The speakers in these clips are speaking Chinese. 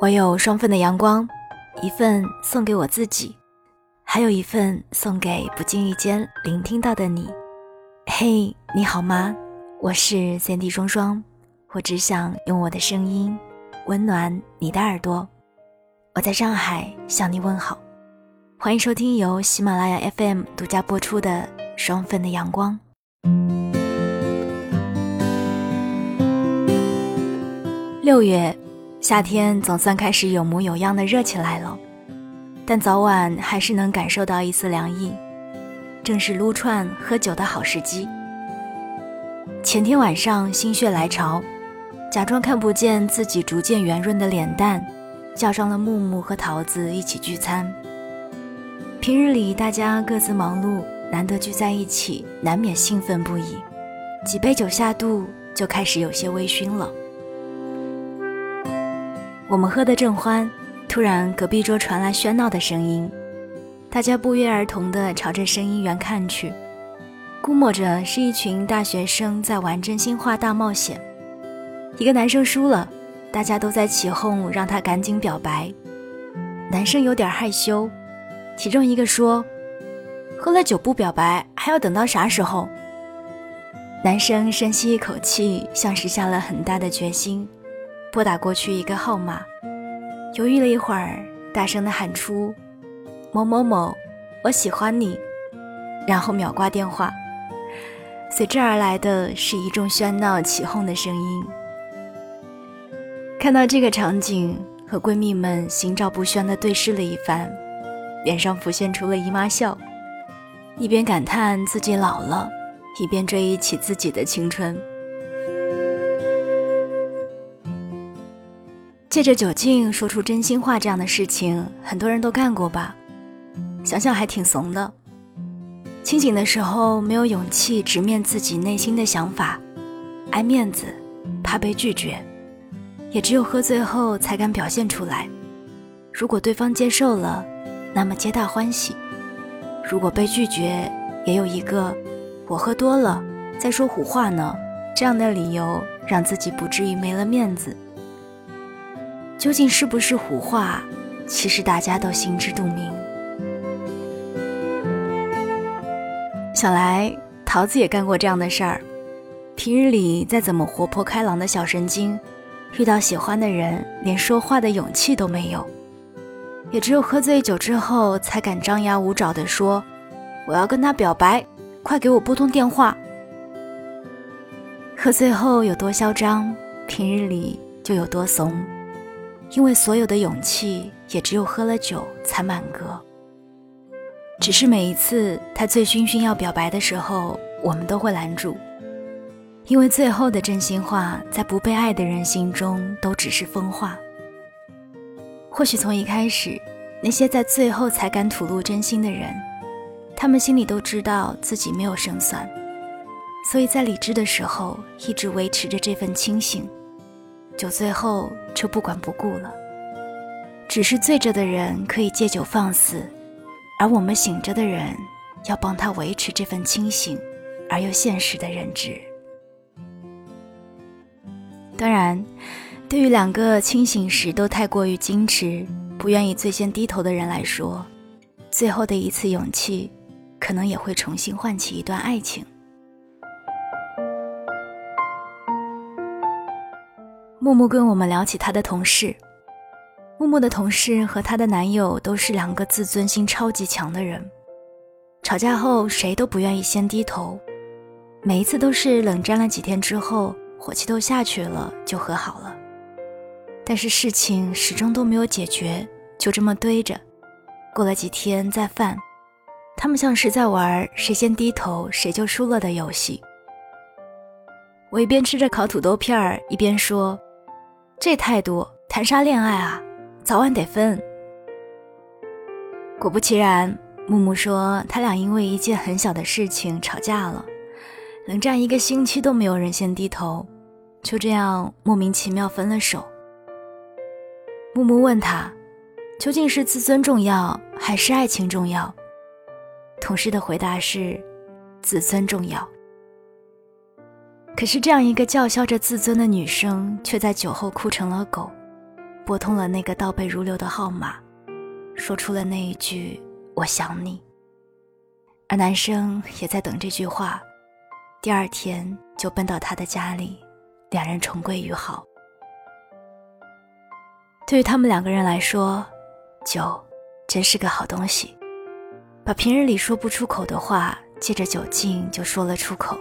我有双份的阳光，一份送给我自己，还有一份送给不经意间聆听到的你。嘿，你好吗？我是三 D 双双，我只想用我的声音温暖你的耳朵。我在上海向你问好，欢迎收听由喜马拉雅 FM 独家播出的《双份的阳光》。六月。夏天总算开始有模有样的热起来了，但早晚还是能感受到一丝凉意，正是撸串喝酒的好时机。前天晚上心血来潮，假装看不见自己逐渐圆润的脸蛋，叫上了木木和桃子一起聚餐。平日里大家各自忙碌，难得聚在一起，难免兴奋不已。几杯酒下肚，就开始有些微醺了。我们喝得正欢，突然隔壁桌传来喧闹的声音，大家不约而同地朝着声音源看去，估摸着是一群大学生在玩真心话大冒险。一个男生输了，大家都在起哄让他赶紧表白。男生有点害羞，其中一个说：“喝了酒不表白，还要等到啥时候？”男生深吸一口气，像是下了很大的决心。拨打过去一个号码，犹豫了一会儿，大声的喊出：“某某某，我喜欢你。”然后秒挂电话。随之而来的是一众喧闹起哄的声音。看到这个场景，和闺蜜们心照不宣的对视了一番，脸上浮现出了姨妈笑，一边感叹自己老了，一边追忆起自己的青春。借着酒劲说出真心话这样的事情，很多人都干过吧？想想还挺怂的。清醒的时候没有勇气直面自己内心的想法，爱面子，怕被拒绝，也只有喝醉后才敢表现出来。如果对方接受了，那么皆大欢喜；如果被拒绝，也有一个“我喝多了，在说胡话呢”这样的理由，让自己不至于没了面子。究竟是不是胡话？其实大家都心知肚明。想来桃子也干过这样的事儿。平日里再怎么活泼开朗的小神经，遇到喜欢的人，连说话的勇气都没有。也只有喝醉酒之后，才敢张牙舞爪地说：“我要跟他表白，快给我拨通电话。”喝醉后有多嚣张，平日里就有多怂。因为所有的勇气也只有喝了酒才满格。只是每一次他醉醺醺要表白的时候，我们都会拦住，因为最后的真心话在不被爱的人心中都只是疯话。或许从一开始，那些在最后才敢吐露真心的人，他们心里都知道自己没有胜算，所以在理智的时候一直维持着这份清醒。酒醉后就不管不顾了，只是醉着的人可以借酒放肆，而我们醒着的人要帮他维持这份清醒而又现实的认知。当然，对于两个清醒时都太过于矜持、不愿意最先低头的人来说，最后的一次勇气，可能也会重新唤起一段爱情。木木跟我们聊起她的同事。木木的同事和她的男友都是两个自尊心超级强的人，吵架后谁都不愿意先低头，每一次都是冷战了几天之后，火气都下去了就和好了。但是事情始终都没有解决，就这么堆着。过了几天再犯，他们像是在玩谁先低头谁就输了的游戏。我一边吃着烤土豆片儿，一边说。这态度谈啥恋爱啊？早晚得分。果不其然，木木说他俩因为一件很小的事情吵架了，冷战一个星期都没有人先低头，就这样莫名其妙分了手。木木问他，究竟是自尊重要还是爱情重要？同事的回答是，自尊重要。可是这样一个叫嚣着自尊的女生，却在酒后哭成了狗，拨通了那个倒背如流的号码，说出了那一句“我想你”。而男生也在等这句话，第二天就奔到她的家里，两人重归于好。对于他们两个人来说，酒真是个好东西，把平日里说不出口的话，借着酒劲就说了出口。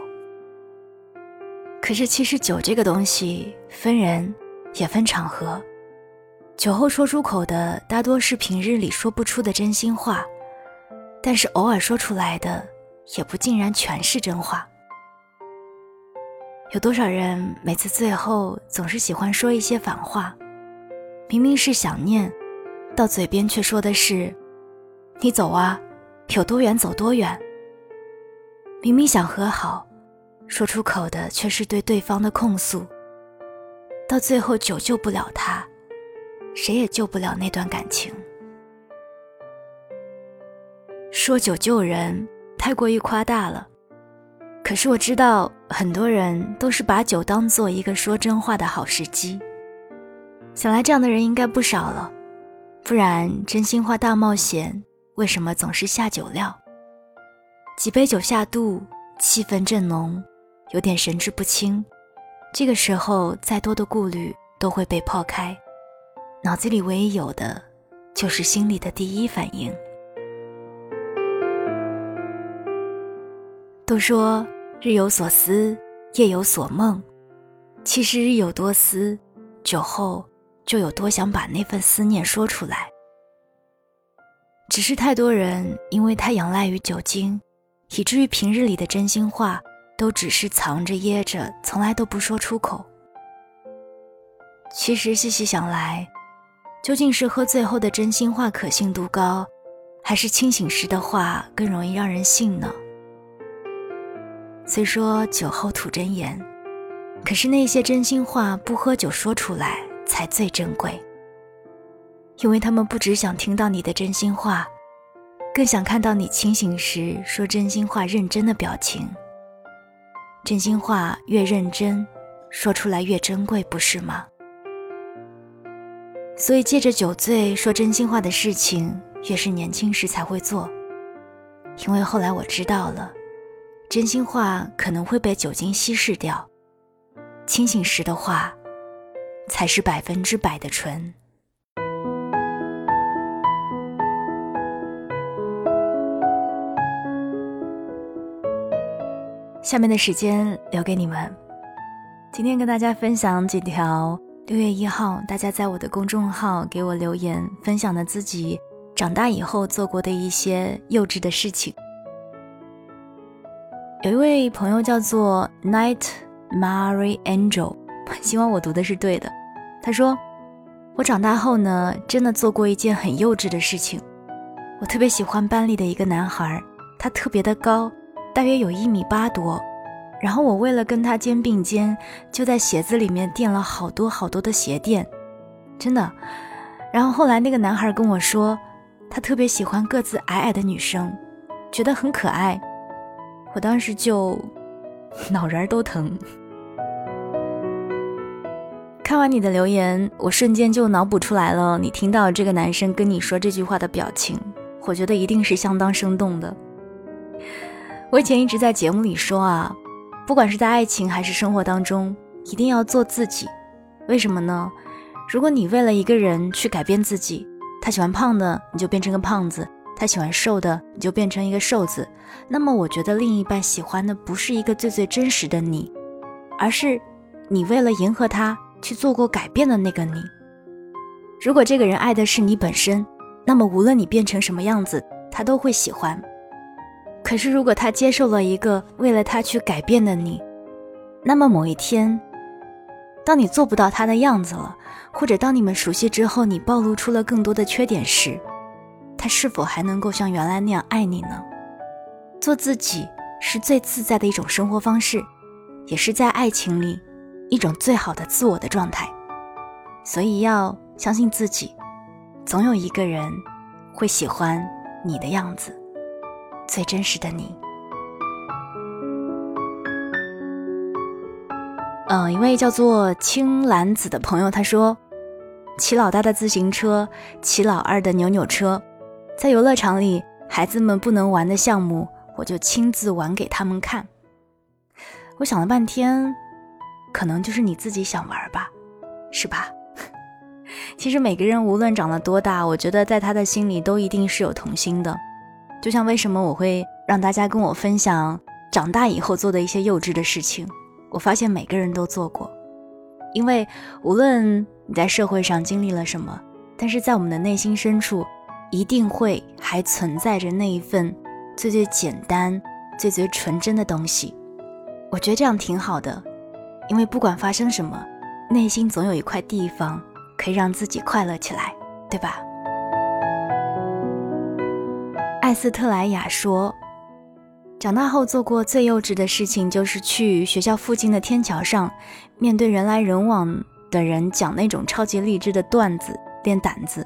可是，其实酒这个东西分人，也分场合。酒后说出口的大多是平日里说不出的真心话，但是偶尔说出来的，也不尽然全是真话。有多少人每次最后总是喜欢说一些反话？明明是想念，到嘴边却说的是“你走啊，有多远走多远。”明明想和好。说出口的却是对对方的控诉，到最后酒救不了他，谁也救不了那段感情。说酒救人太过于夸大了，可是我知道很多人都是把酒当做一个说真话的好时机。想来这样的人应该不少了，不然真心话大冒险为什么总是下酒料？几杯酒下肚，气氛正浓。有点神志不清，这个时候再多的顾虑都会被抛开，脑子里唯一有的就是心里的第一反应。都说日有所思，夜有所梦，其实日有多思，酒后就有多想把那份思念说出来。只是太多人因为太仰赖于酒精，以至于平日里的真心话。都只是藏着掖着，从来都不说出口。其实细细想来，究竟是喝醉后的真心话可信度高，还是清醒时的话更容易让人信呢？虽说酒后吐真言，可是那些真心话不喝酒说出来才最珍贵，因为他们不只想听到你的真心话，更想看到你清醒时说真心话认真的表情。真心话越认真，说出来越珍贵，不是吗？所以借着酒醉说真心话的事情，越是年轻时才会做。因为后来我知道了，真心话可能会被酒精稀释掉，清醒时的话，才是百分之百的纯。下面的时间留给你们。今天跟大家分享几条六月一号大家在我的公众号给我留言分享的自己长大以后做过的一些幼稚的事情。有一位朋友叫做 Night Mary Angel，希望我读的是对的。他说：“我长大后呢，真的做过一件很幼稚的事情。我特别喜欢班里的一个男孩，他特别的高。”大约有一米八多，然后我为了跟他肩并肩，就在鞋子里面垫了好多好多的鞋垫，真的。然后后来那个男孩跟我说，他特别喜欢个子矮矮的女生，觉得很可爱。我当时就脑仁都疼。看完你的留言，我瞬间就脑补出来了，你听到这个男生跟你说这句话的表情，我觉得一定是相当生动的。我以前一直在节目里说啊，不管是在爱情还是生活当中，一定要做自己。为什么呢？如果你为了一个人去改变自己，他喜欢胖的，你就变成个胖子；他喜欢瘦的，你就变成一个瘦子。那么，我觉得另一半喜欢的不是一个最最真实的你，而是你为了迎合他去做过改变的那个你。如果这个人爱的是你本身，那么无论你变成什么样子，他都会喜欢。可是，如果他接受了一个为了他去改变的你，那么某一天，当你做不到他的样子了，或者当你们熟悉之后，你暴露出了更多的缺点时，他是否还能够像原来那样爱你呢？做自己是最自在的一种生活方式，也是在爱情里一种最好的自我的状态。所以要相信自己，总有一个人会喜欢你的样子。最真实的你。嗯，一位叫做青兰子的朋友他说，骑老大的自行车，骑老二的扭扭车，在游乐场里，孩子们不能玩的项目，我就亲自玩给他们看。我想了半天，可能就是你自己想玩吧，是吧？其实每个人无论长了多大，我觉得在他的心里都一定是有童心的。就像为什么我会让大家跟我分享长大以后做的一些幼稚的事情，我发现每个人都做过。因为无论你在社会上经历了什么，但是在我们的内心深处，一定会还存在着那一份最最简单、最最纯真的东西。我觉得这样挺好的，因为不管发生什么，内心总有一块地方。可以让自己快乐起来，对吧？艾斯特莱雅说：“长大后做过最幼稚的事情，就是去学校附近的天桥上，面对人来人往的人讲那种超级励志的段子，练胆子。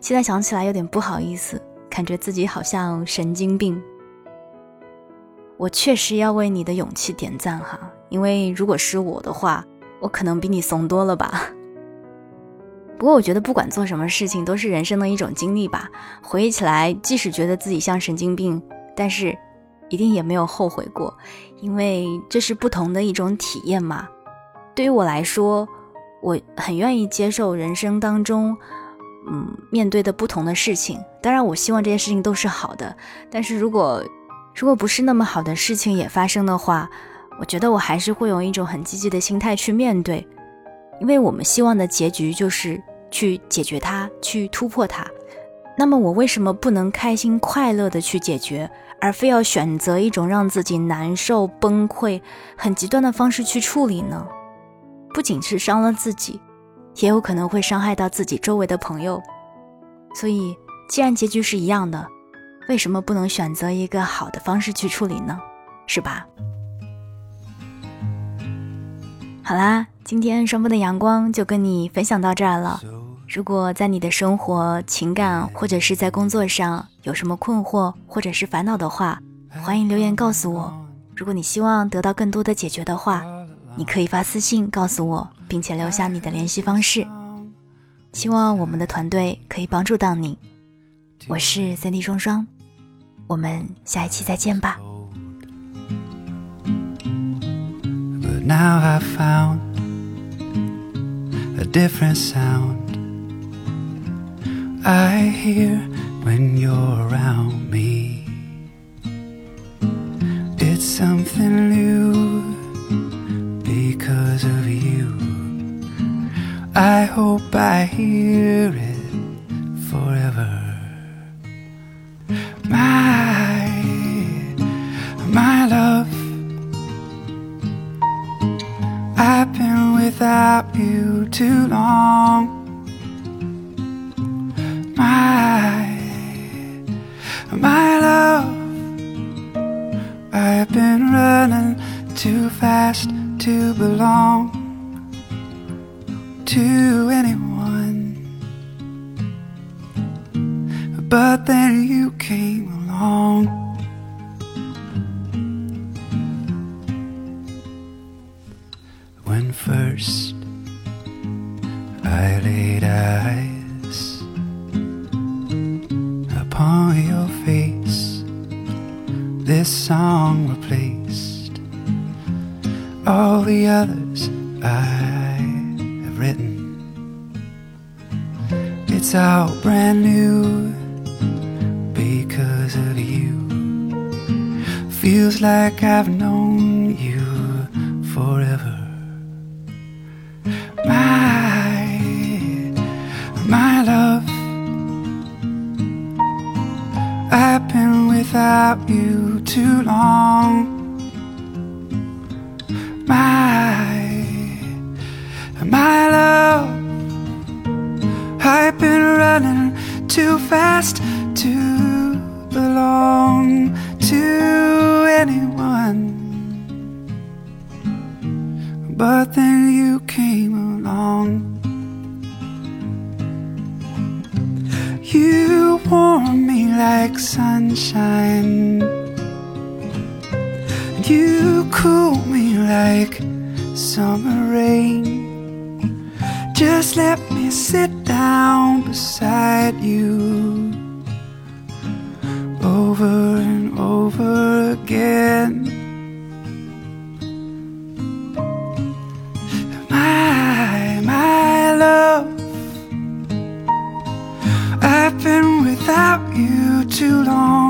现在想起来有点不好意思，感觉自己好像神经病。我确实要为你的勇气点赞哈，因为如果是我的话，我可能比你怂多了吧。”不过我觉得，不管做什么事情，都是人生的一种经历吧。回忆起来，即使觉得自己像神经病，但是一定也没有后悔过，因为这是不同的一种体验嘛。对于我来说，我很愿意接受人生当中，嗯，面对的不同的事情。当然，我希望这些事情都是好的。但是如果如果不是那么好的事情也发生的话，我觉得我还是会用一种很积极的心态去面对，因为我们希望的结局就是。去解决它，去突破它。那么我为什么不能开心快乐的去解决，而非要选择一种让自己难受、崩溃、很极端的方式去处理呢？不仅是伤了自己，也有可能会伤害到自己周围的朋友。所以，既然结局是一样的，为什么不能选择一个好的方式去处理呢？是吧？好啦，今天双峰的阳光就跟你分享到这儿了。如果在你的生活、情感或者是在工作上有什么困惑或者是烦恼的话，欢迎留言告诉我。如果你希望得到更多的解决的话，你可以发私信告诉我，并且留下你的联系方式。希望我们的团队可以帮助到你。我是三 D 双双，我们下一期再见吧。I hear when you're around me. It's something new because of you. I hope I hear it forever. My, my love. I've been without you too long. Fast to belong to anyone. But then you came along. All the others I have written. It's all brand new because of you. Feels like I've known you forever. My, my love, I've been without you too long my, my love. I've been running too fast to belong to anyone. But then you came along. You warm me like sunshine. You cool like summer rain. Just let me sit down beside you over and over again. My, my love, I've been without you too long.